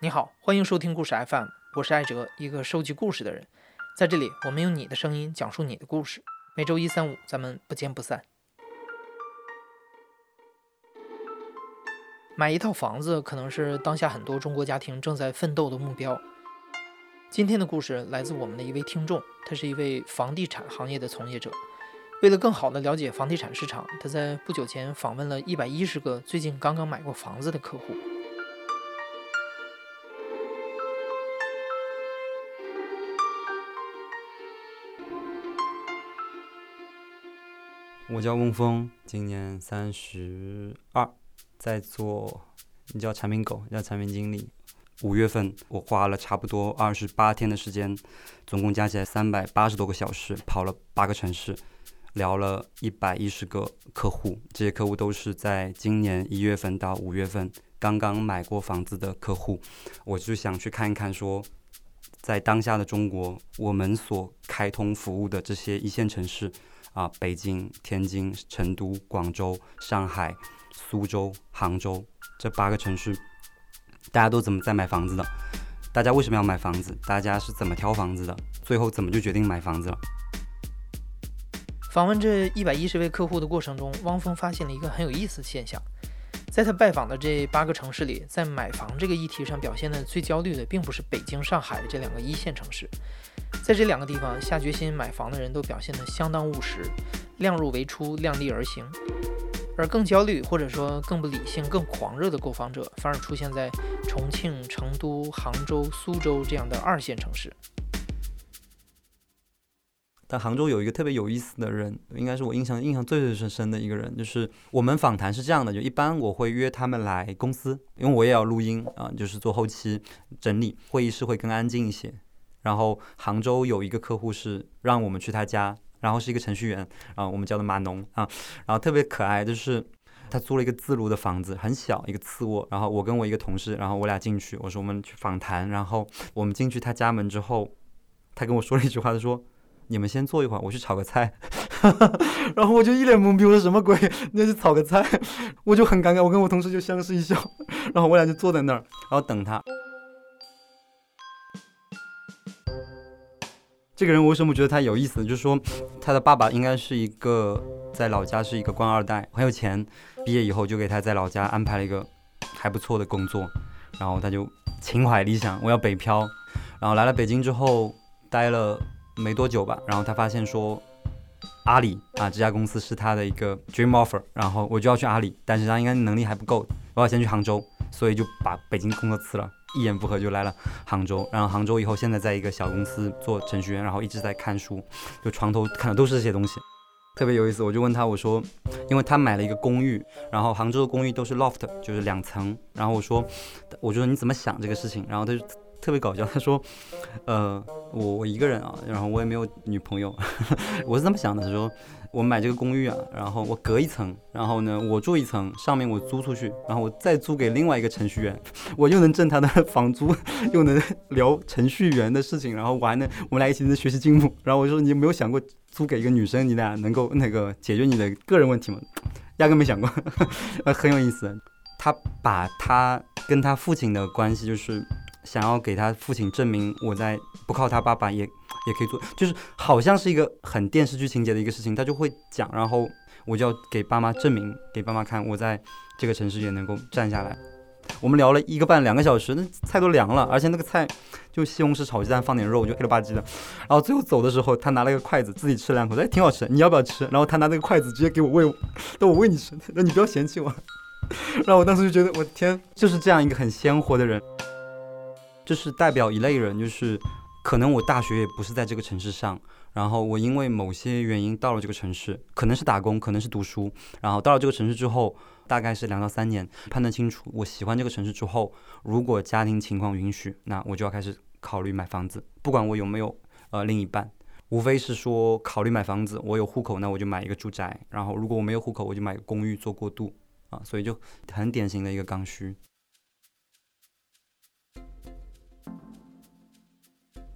你好，欢迎收听故事 FM，我是艾哲，一个收集故事的人。在这里，我们用你的声音讲述你的故事。每周一、三、五，咱们不见不散。买一套房子，可能是当下很多中国家庭正在奋斗的目标。今天的故事来自我们的一位听众，他是一位房地产行业的从业者。为了更好地了解房地产市场，他在不久前访问了一百一十个最近刚刚买过房子的客户。我叫翁峰，今年三十二，在做，你叫产品狗，叫产品经理。五月份我花了差不多二十八天的时间，总共加起来三百八十多个小时，跑了八个城市，聊了一百一十个客户。这些客户都是在今年一月份到五月份刚刚买过房子的客户。我就想去看一看，说在当下的中国，我们所开通服务的这些一线城市。啊，北京、天津、成都、广州、上海、苏州、杭州这八个城市，大家都怎么在买房子的？大家为什么要买房子？大家是怎么挑房子的？最后怎么就决定买房子了？访问这一百一十位客户的过程中，汪峰发现了一个很有意思的现象，在他拜访的这八个城市里，在买房这个议题上表现的最焦虑的，并不是北京、上海这两个一线城市。在这两个地方下决心买房的人都表现得相当务实，量入为出，量力而行；而更焦虑或者说更不理性、更狂热的购房者，反而出现在重庆、成都、杭州、苏州这样的二线城市。但杭州有一个特别有意思的人，应该是我印象印象最最深深的一个人，就是我们访谈是这样的：就一般我会约他们来公司，因为我也要录音啊，就是做后期整理，会议室会更安静一些。然后杭州有一个客户是让我们去他家，然后是一个程序员，然后我们叫的码农啊，然后特别可爱，就是他租了一个自如的房子，很小一个次卧，然后我跟我一个同事，然后我俩进去，我说我们去访谈，然后我们进去他家门之后，他跟我说了一句话，他说你们先坐一会儿，我去炒个菜，然后我就一脸懵逼，我说什么鬼？你要去炒个菜？我就很尴尬，我跟我同事就相视一笑，然后我俩就坐在那儿，然后等他。这个人我为什么觉得他有意思？就是说，他的爸爸应该是一个在老家是一个官二代，很有钱。毕业以后就给他在老家安排了一个还不错的工作，然后他就情怀理想，我要北漂。然后来了北京之后，待了没多久吧，然后他发现说，阿里啊这家公司是他的一个 dream offer，然后我就要去阿里，但是他应该能力还不够，我要先去杭州，所以就把北京工作辞了。一言不合就来了杭州，然后杭州以后现在在一个小公司做程序员，然后一直在看书，就床头看的都是这些东西，特别有意思。我就问他，我说，因为他买了一个公寓，然后杭州的公寓都是 loft，就是两层，然后我说，我就说你怎么想这个事情？然后他就特别搞笑，他说，呃，我我一个人啊，然后我也没有女朋友，我是这么想的，他说。我买这个公寓啊，然后我隔一层，然后呢，我住一层，上面我租出去，然后我再租给另外一个程序员，我又能挣他的 房租，又能聊程序员的事情，然后我还能我们俩一起能学习进步。然后我说你有没有想过租给一个女生，你俩能够那个解决你的个人问题吗？压根没想过，很有意思。他把他跟他父亲的关系，就是想要给他父亲证明我在不靠他爸爸也。也可以做，就是好像是一个很电视剧情节的一个事情，他就会讲，然后我就要给爸妈证明，给爸妈看，我在这个城市也能够站下来。我们聊了一个半两个小时，那菜都凉了，而且那个菜就西红柿炒鸡蛋放点肉，就黑了吧唧的。然后最后走的时候，他拿了个筷子自己吃了两口，哎，挺好吃，你要不要吃？然后他拿那个筷子直接给我喂，那我喂你吃，那你不要嫌弃我。然后我当时就觉得，我天，就是这样一个很鲜活的人，就是代表一类人，就是。可能我大学也不是在这个城市上，然后我因为某些原因到了这个城市，可能是打工，可能是读书，然后到了这个城市之后，大概是两到三年，判断清楚我喜欢这个城市之后，如果家庭情况允许，那我就要开始考虑买房子，不管我有没有呃另一半，无非是说考虑买房子，我有户口，那我就买一个住宅，然后如果我没有户口，我就买公寓做过渡啊，所以就很典型的一个刚需。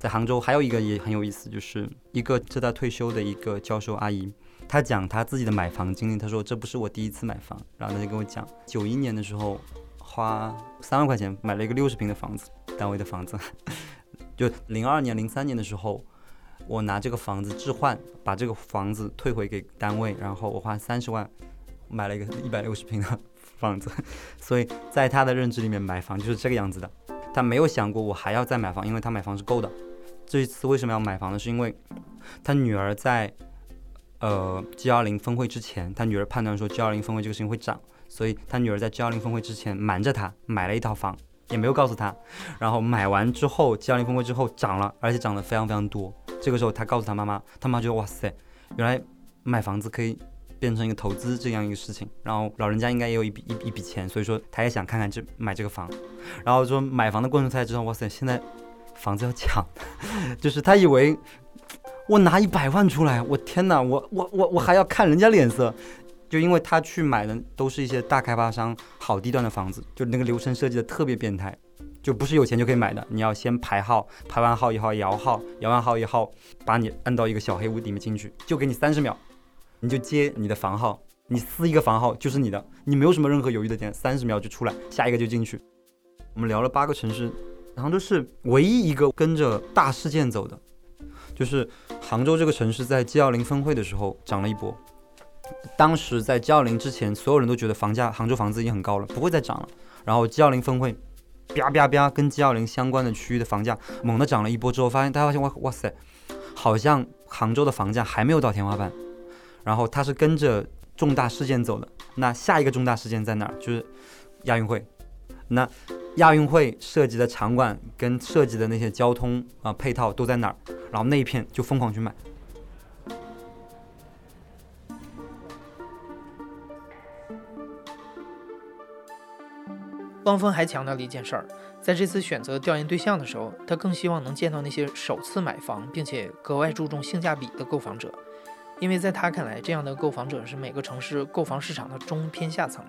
在杭州还有一个也很有意思，就是一个正在退休的一个教授阿姨，她讲她自己的买房经历。她说：“这不是我第一次买房。”然后她就跟我讲，九一年的时候花三万块钱买了一个六十平的房子，单位的房子。就零二年、零三年的时候，我拿这个房子置换，把这个房子退回给单位，然后我花三十万买了一个一百六十平的房子。所以在他的认知里面，买房就是这个样子的。他没有想过我还要再买房，因为他买房是够的。这一次为什么要买房呢？是因为他女儿在呃 G 二零峰会之前，他女儿判断说 G 二零峰会这个事情会涨，所以他女儿在 G 二零峰会之前瞒着他买了一套房。也没有告诉他，然后买完之后，交零峰会之后涨了，而且涨得非常非常多。这个时候他告诉他妈妈，他妈觉得哇塞，原来买房子可以变成一个投资这样一个事情。然后老人家应该也有一笔一一笔钱，所以说他也想看看这买这个房。然后说买房的过程才知道，哇塞，现在房子要抢，就是他以为我拿一百万出来，我天哪，我我我我还要看人家脸色。就因为他去买的都是一些大开发商好地段的房子，就那个流程设计的特别变态，就不是有钱就可以买的。你要先排号，排完号以后摇号，摇完号以后把你摁到一个小黑屋里面进去，就给你三十秒，你就接你的房号，你撕一个房号就是你的，你没有什么任何犹豫的点，三十秒就出来，下一个就进去。我们聊了八个城市，杭州是唯一一个跟着大事件走的，就是杭州这个城市在 G 二零峰会的时候涨了一波。当时在 G 二零之前，所有人都觉得房价杭州房子已经很高了，不会再涨了。然后 G 二零峰会，啪啪啪，跟 G 二零相关的区域的房价猛地涨了一波之后，发现大家发现哇哇塞，好像杭州的房价还没有到天花板。然后它是跟着重大事件走的。那下一个重大事件在哪儿？就是亚运会。那亚运会涉及的场馆跟涉及的那些交通啊配套都在哪儿？然后那一片就疯狂去买。汪峰还强调了一件事儿，在这次选择调研对象的时候，他更希望能见到那些首次买房并且格外注重性价比的购房者，因为在他看来，这样的购房者是每个城市购房市场的中偏下层，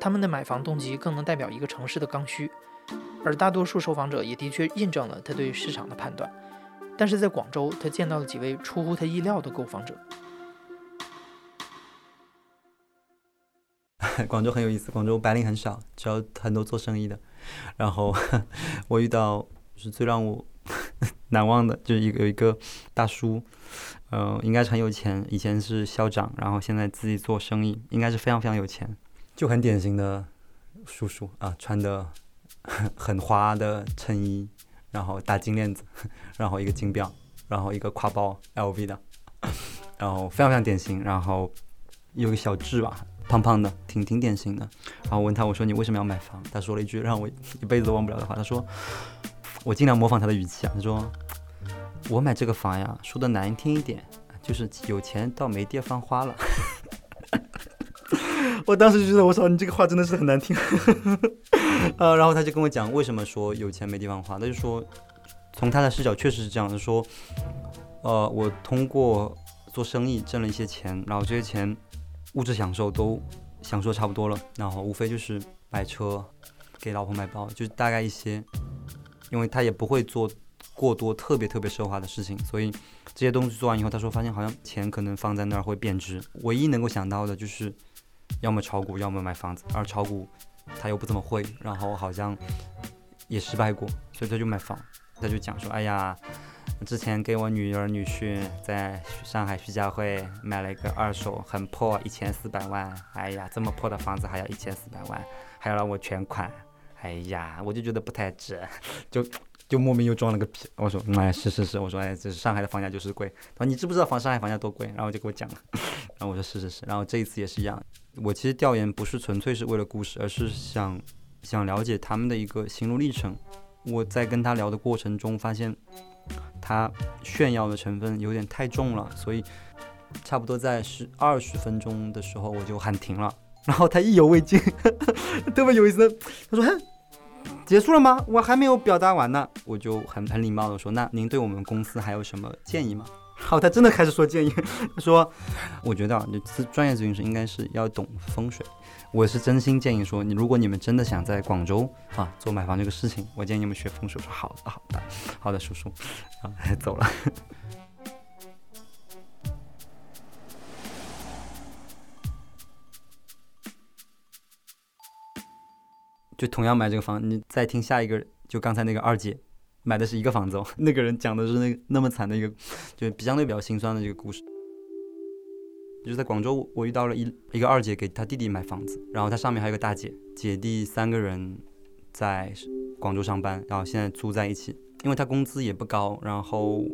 他们的买房动机更能代表一个城市的刚需，而大多数受访者也的确印证了他对市场的判断。但是在广州，他见到了几位出乎他意料的购房者。广州很有意思，广州白领很少，只要很多做生意的。然后 我遇到是最让我 难忘的，就是一个有一个大叔，呃，应该是很有钱，以前是校长，然后现在自己做生意，应该是非常非常有钱，就很典型的叔叔啊，穿的很花的衬衣，然后大金链子，然后一个金表，然后一个挎包 LV 的，然后非常非常典型，然后有个小痣吧。胖胖的，挺挺典型的。然后问他，我说你为什么要买房？他说了一句让我一辈子都忘不了的话。他说，我尽量模仿他的语气啊。他说，我买这个房呀，说的难听一点，就是有钱到没地方花了。我当时就觉得，我操，你这个话真的是很难听。呃，然后他就跟我讲，为什么说有钱没地方花？他就说，从他的视角确实是这样的。说，呃，我通过做生意挣了一些钱，然后这些钱。物质享受都享受差不多了，然后无非就是买车，给老婆买包，就是大概一些，因为他也不会做过多特别特别奢华的事情，所以这些东西做完以后，他说发现好像钱可能放在那儿会贬值，唯一能够想到的就是要么炒股，要么买房子，而炒股他又不怎么会，然后好像也失败过，所以他就买房，他就讲说，哎呀。之前给我女儿女婿在上海徐家汇买了一个二手很破一千四百万，哎呀，这么破的房子还要一千四百万，还要让我全款，哎呀，我就觉得不太值，就就莫名又装了个逼。我说，哎，是是是，我说，哎，这是上海的房价就是贵。他说你知不知道房上海房价多贵？然后就给我讲了，然后我说是是是。然后这一次也是一样，我其实调研不是纯粹是为了故事，而是想想了解他们的一个心路历程。我在跟他聊的过程中发现。他炫耀的成分有点太重了，所以差不多在十二十分钟的时候我就喊停了。然后他意犹未尽，特别有意思。他说：“哼，结束了吗？我还没有表达完呢。”我就很很礼貌的说：“那您对我们公司还有什么建议吗？” 好，他真的开始说建议。他 说：“我觉得啊，你专业咨询师应该是要懂风水。我是真心建议说，你如果你们真的想在广州啊做买房这个事情，我建议你们学风水。”说：“好的，好的，好的，叔叔。”啊，走了。就同样买这个房，你再听下一个，就刚才那个二姐买的是一个房子哦，那个人讲的是那个那么惨的一个，就相对比较心酸的这个故事。就是在广州，我遇到了一一个二姐给她弟弟买房子，然后她上面还有个大姐，姐弟三个人在广州上班，然后现在租在一起，因为她工资也不高，然后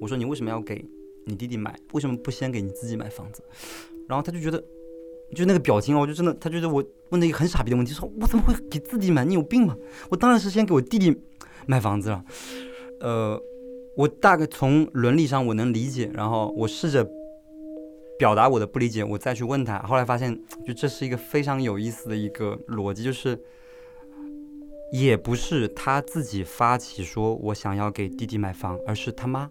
我说你为什么要给你弟弟买，为什么不先给你自己买房子？然后他就觉得。就那个表情，我就真的，他觉得我问了一个很傻逼的问题，说我怎么会给自己买？你有病吗？我当然是先给我弟弟买房子了。呃，我大概从伦理上我能理解，然后我试着表达我的不理解，我再去问他。后来发现，就这是一个非常有意思的一个逻辑，就是也不是他自己发起说我想要给弟弟买房，而是他妈，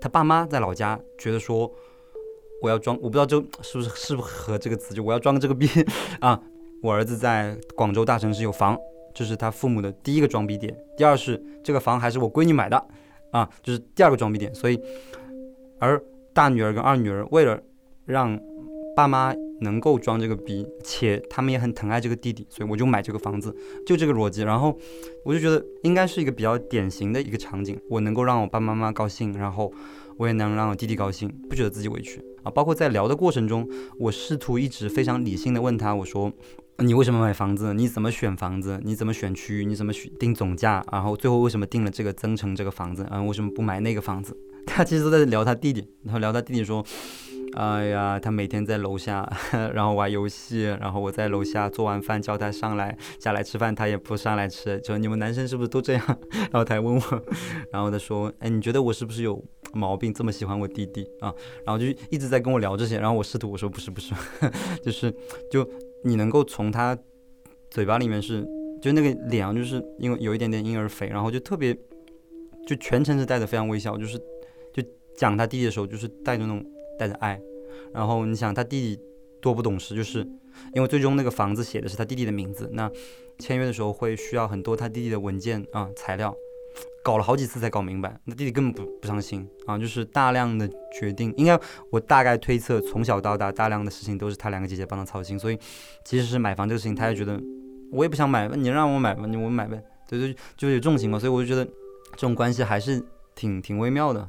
他爸妈在老家觉得说。我要装，我不知道这是不是适合这个词，就我要装这个逼啊！我儿子在广州大城市有房，这是他父母的第一个装逼点。第二是这个房还是我闺女买的啊，就是第二个装逼点。所以，而大女儿跟二女儿为了让爸妈能够装这个逼，且他们也很疼爱这个弟弟，所以我就买这个房子，就这个逻辑。然后我就觉得应该是一个比较典型的一个场景，我能够让我爸爸妈妈高兴，然后我也能让我弟弟高兴，不觉得自己委屈。包括在聊的过程中，我试图一直非常理性的问他，我说，你为什么买房子？你怎么选房子？你怎么选区域？你怎么选定总价？然后最后为什么定了这个增城这个房子？嗯，为什么不买那个房子？他其实都在聊他弟弟，然后聊他弟弟说。哎呀，他每天在楼下，然后玩游戏，然后我在楼下做完饭叫他上来下来吃饭，他也不上来吃。就你们男生是不是都这样？然后他还问我，然后他说：“哎，你觉得我是不是有毛病，这么喜欢我弟弟啊？”然后就一直在跟我聊这些，然后我试图我说：“不是 不是，就是就你能够从他嘴巴里面是就那个脸啊，就是因为有一点点婴儿肥，然后就特别就全程是带着非常微笑，就是就讲他弟弟的时候，就是带着那种。”带着爱，然后你想他弟弟多不懂事，就是因为最终那个房子写的是他弟弟的名字，那签约的时候会需要很多他弟弟的文件啊材料，搞了好几次才搞明白，那弟弟根本不不上心啊，就是大量的决定，应该我大概推测从小到大大量的事情都是他两个姐姐帮他操心，所以即使是买房这个事情，他也觉得我也不想买，你让我买吧，你我买呗，对对，就有这种情况，所以我就觉得这种关系还是挺挺微妙的，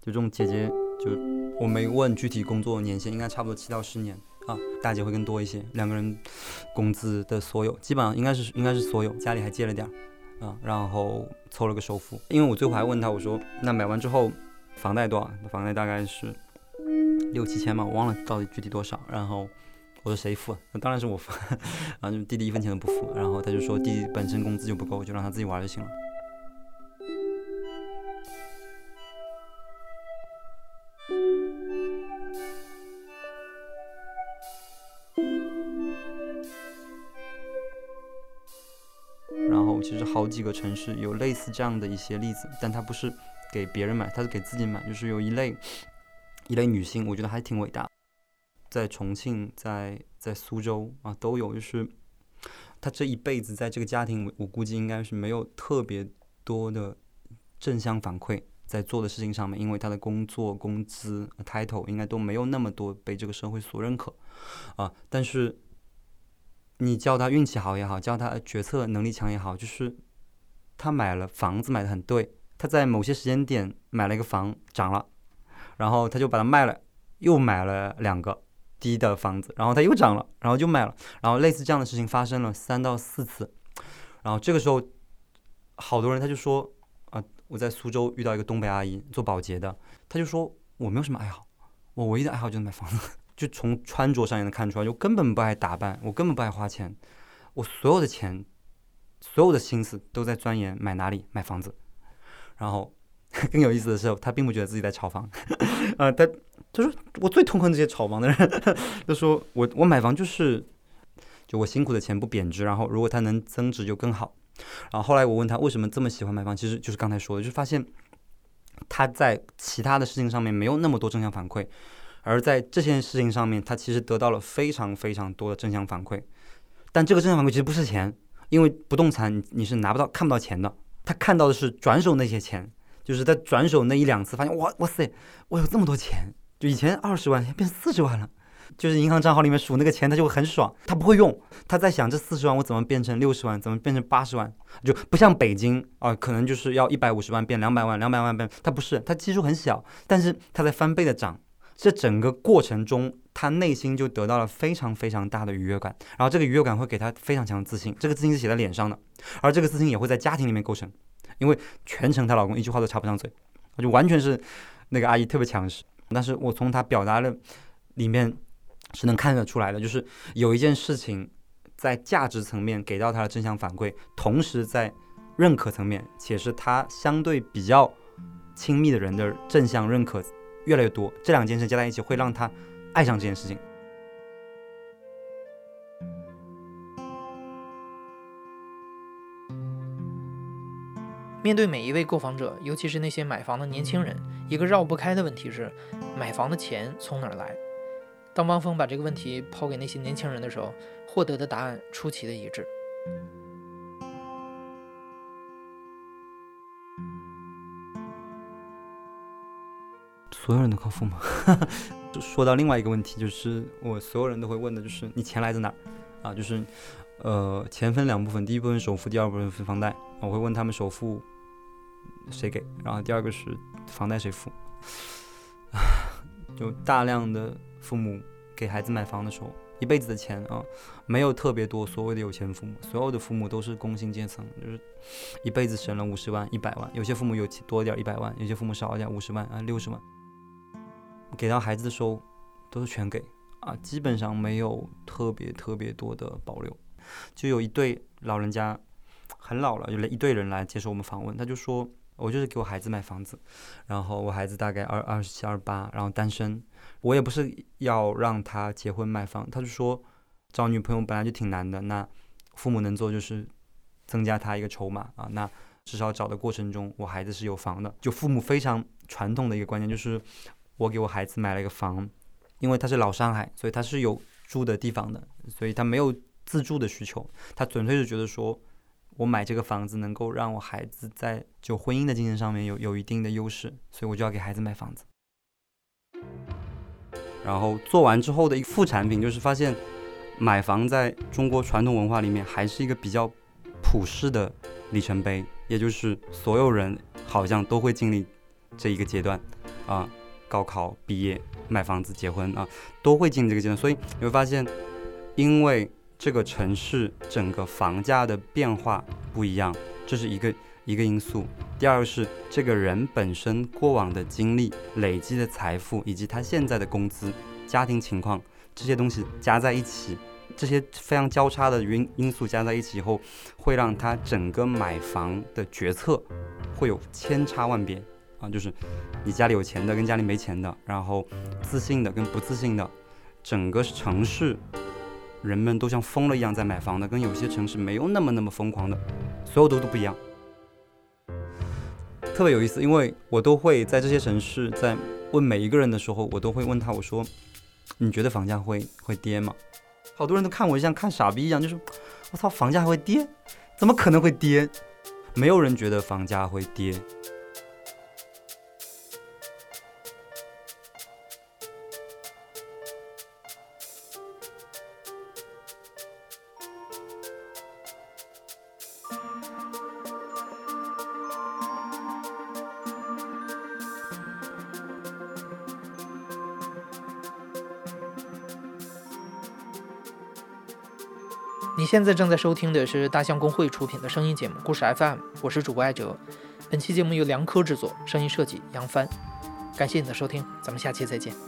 就这种姐姐就。我没问具体工作年限，应该差不多七到十年啊，大姐会更多一些。两个人工资的所有，基本上应该是应该是所有，家里还借了点儿啊，然后凑了个首付。因为我最后还问他，我说那买完之后房贷多少？房贷大概是六七千嘛，我忘了到底具体多少。然后我说谁付？那当然是我付，然后就弟弟一分钱都不付。然后他就说弟弟本身工资就不够，就让他自己玩就行了。几个城市有类似这样的一些例子，但他不是给别人买，他是给自己买。就是有一类一类女性，我觉得还挺伟大，在重庆，在在苏州啊都有。就是她这一辈子在这个家庭，我估计应该是没有特别多的正向反馈在做的事情上面，因为她的工作工资 title 应该都没有那么多被这个社会所认可啊，但是。你叫他运气好也好，叫他决策能力强也好，就是他买了房子买的很对，他在某些时间点买了一个房涨了，然后他就把它卖了，又买了两个低的房子，然后他又涨了，然后就卖了，然后类似这样的事情发生了三到四次，然后这个时候好多人他就说啊，我在苏州遇到一个东北阿姨做保洁的，他就说我没有什么爱好，我唯一的爱好就是买房子。就从穿着上也能看出来，就根本不爱打扮，我根本不爱花钱，我所有的钱，所有的心思都在钻研买哪里买房子。然后 更有意思的是，他并不觉得自己在炒房，啊，他他说我最痛恨这些炒房的人，他说我我买房就是就我辛苦的钱不贬值，然后如果它能增值就更好。然后后来我问他为什么这么喜欢买房，其实就是刚才说的，就发现他在其他的事情上面没有那么多正向反馈。而在这件事情上面，他其实得到了非常非常多的正向反馈，但这个正向反馈其实不是钱，因为不动产你是拿不到、看不到钱的。他看到的是转手那些钱，就是在转手那一两次，发现哇哇塞，我有这么多钱，就以前二十万变四十万了，就是银行账号里面数那个钱，他就会很爽。他不会用，他在想这四十万我怎么变成六十万，怎么变成八十万，就不像北京啊，可能就是要一百五十万变两百万，两百万变，他不是，他基数很小，但是他在翻倍的涨。这整个过程中，他内心就得到了非常非常大的愉悦感，然后这个愉悦感会给他非常强的自信，这个自信是写在脸上的，而这个自信也会在家庭里面构成，因为全程她老公一句话都插不上嘴，就完全是那个阿姨特别强势，但是我从她表达的里面是能看得出来的，就是有一件事情在价值层面给到她的正向反馈，同时在认可层面，且是她相对比较亲密的人的正向认可。越来越多，这两件事加在一起会让他爱上这件事情。面对每一位购房者，尤其是那些买房的年轻人，一个绕不开的问题是：买房的钱从哪儿来？当汪峰把这个问题抛给那些年轻人的时候，获得的答案出奇的一致。所有人都靠父母。就说到另外一个问题，就是我所有人都会问的，就是你钱来自哪儿啊？就是，呃，钱分两部分，第一部分首付，第二部分分房贷。我会问他们首付谁给，然后第二个是房贷谁付。就大量的父母给孩子买房的时候，一辈子的钱啊，没有特别多所谓的有钱父母，所有的父母都是工薪阶层，就是一辈子省了五十万、一百万。有些父母有钱多点一百万，有些父母少一点五十万啊、六十万。给到孩子的时候，都是全给啊，基本上没有特别特别多的保留。就有一对老人家，很老了，有了一对人来接受我们访问，他就说，我就是给我孩子买房子，然后我孩子大概二二十七二八，然后单身，我也不是要让他结婚买房，他就说找女朋友本来就挺难的，那父母能做就是增加他一个筹码啊，那至少找的过程中，我孩子是有房的，就父母非常传统的一个观念就是。我给我孩子买了一个房，因为他是老上海，所以他是有住的地方的，所以他没有自住的需求，他纯粹是觉得说，我买这个房子能够让我孩子在就婚姻的精神上面有有一定的优势，所以我就要给孩子买房子。然后做完之后的一个副产品就是发现，买房在中国传统文化里面还是一个比较普世的里程碑，也就是所有人好像都会经历这一个阶段，啊。高考毕业、买房子、结婚啊，都会进这个阶段。所以你会发现，因为这个城市整个房价的变化不一样，这是一个一个因素。第二个是这个人本身过往的经历、累积的财富，以及他现在的工资、家庭情况这些东西加在一起，这些非常交叉的因因素加在一起以后，会让他整个买房的决策会有千差万别。啊，就是你家里有钱的跟家里没钱的，然后自信的跟不自信的，整个城市人们都像疯了一样在买房的，跟有些城市没有那么那么疯狂的，所有都都不一样，特别有意思。因为我都会在这些城市，在问每一个人的时候，我都会问他，我说你觉得房价会会跌吗？好多人都看我像看傻逼一样，就是我操，房价还会跌？怎么可能会跌？没有人觉得房价会跌。现在正在收听的是大象公会出品的声音节目《故事 FM》，我是主播艾哲。本期节目由梁科制作，声音设计杨帆。感谢你的收听，咱们下期再见。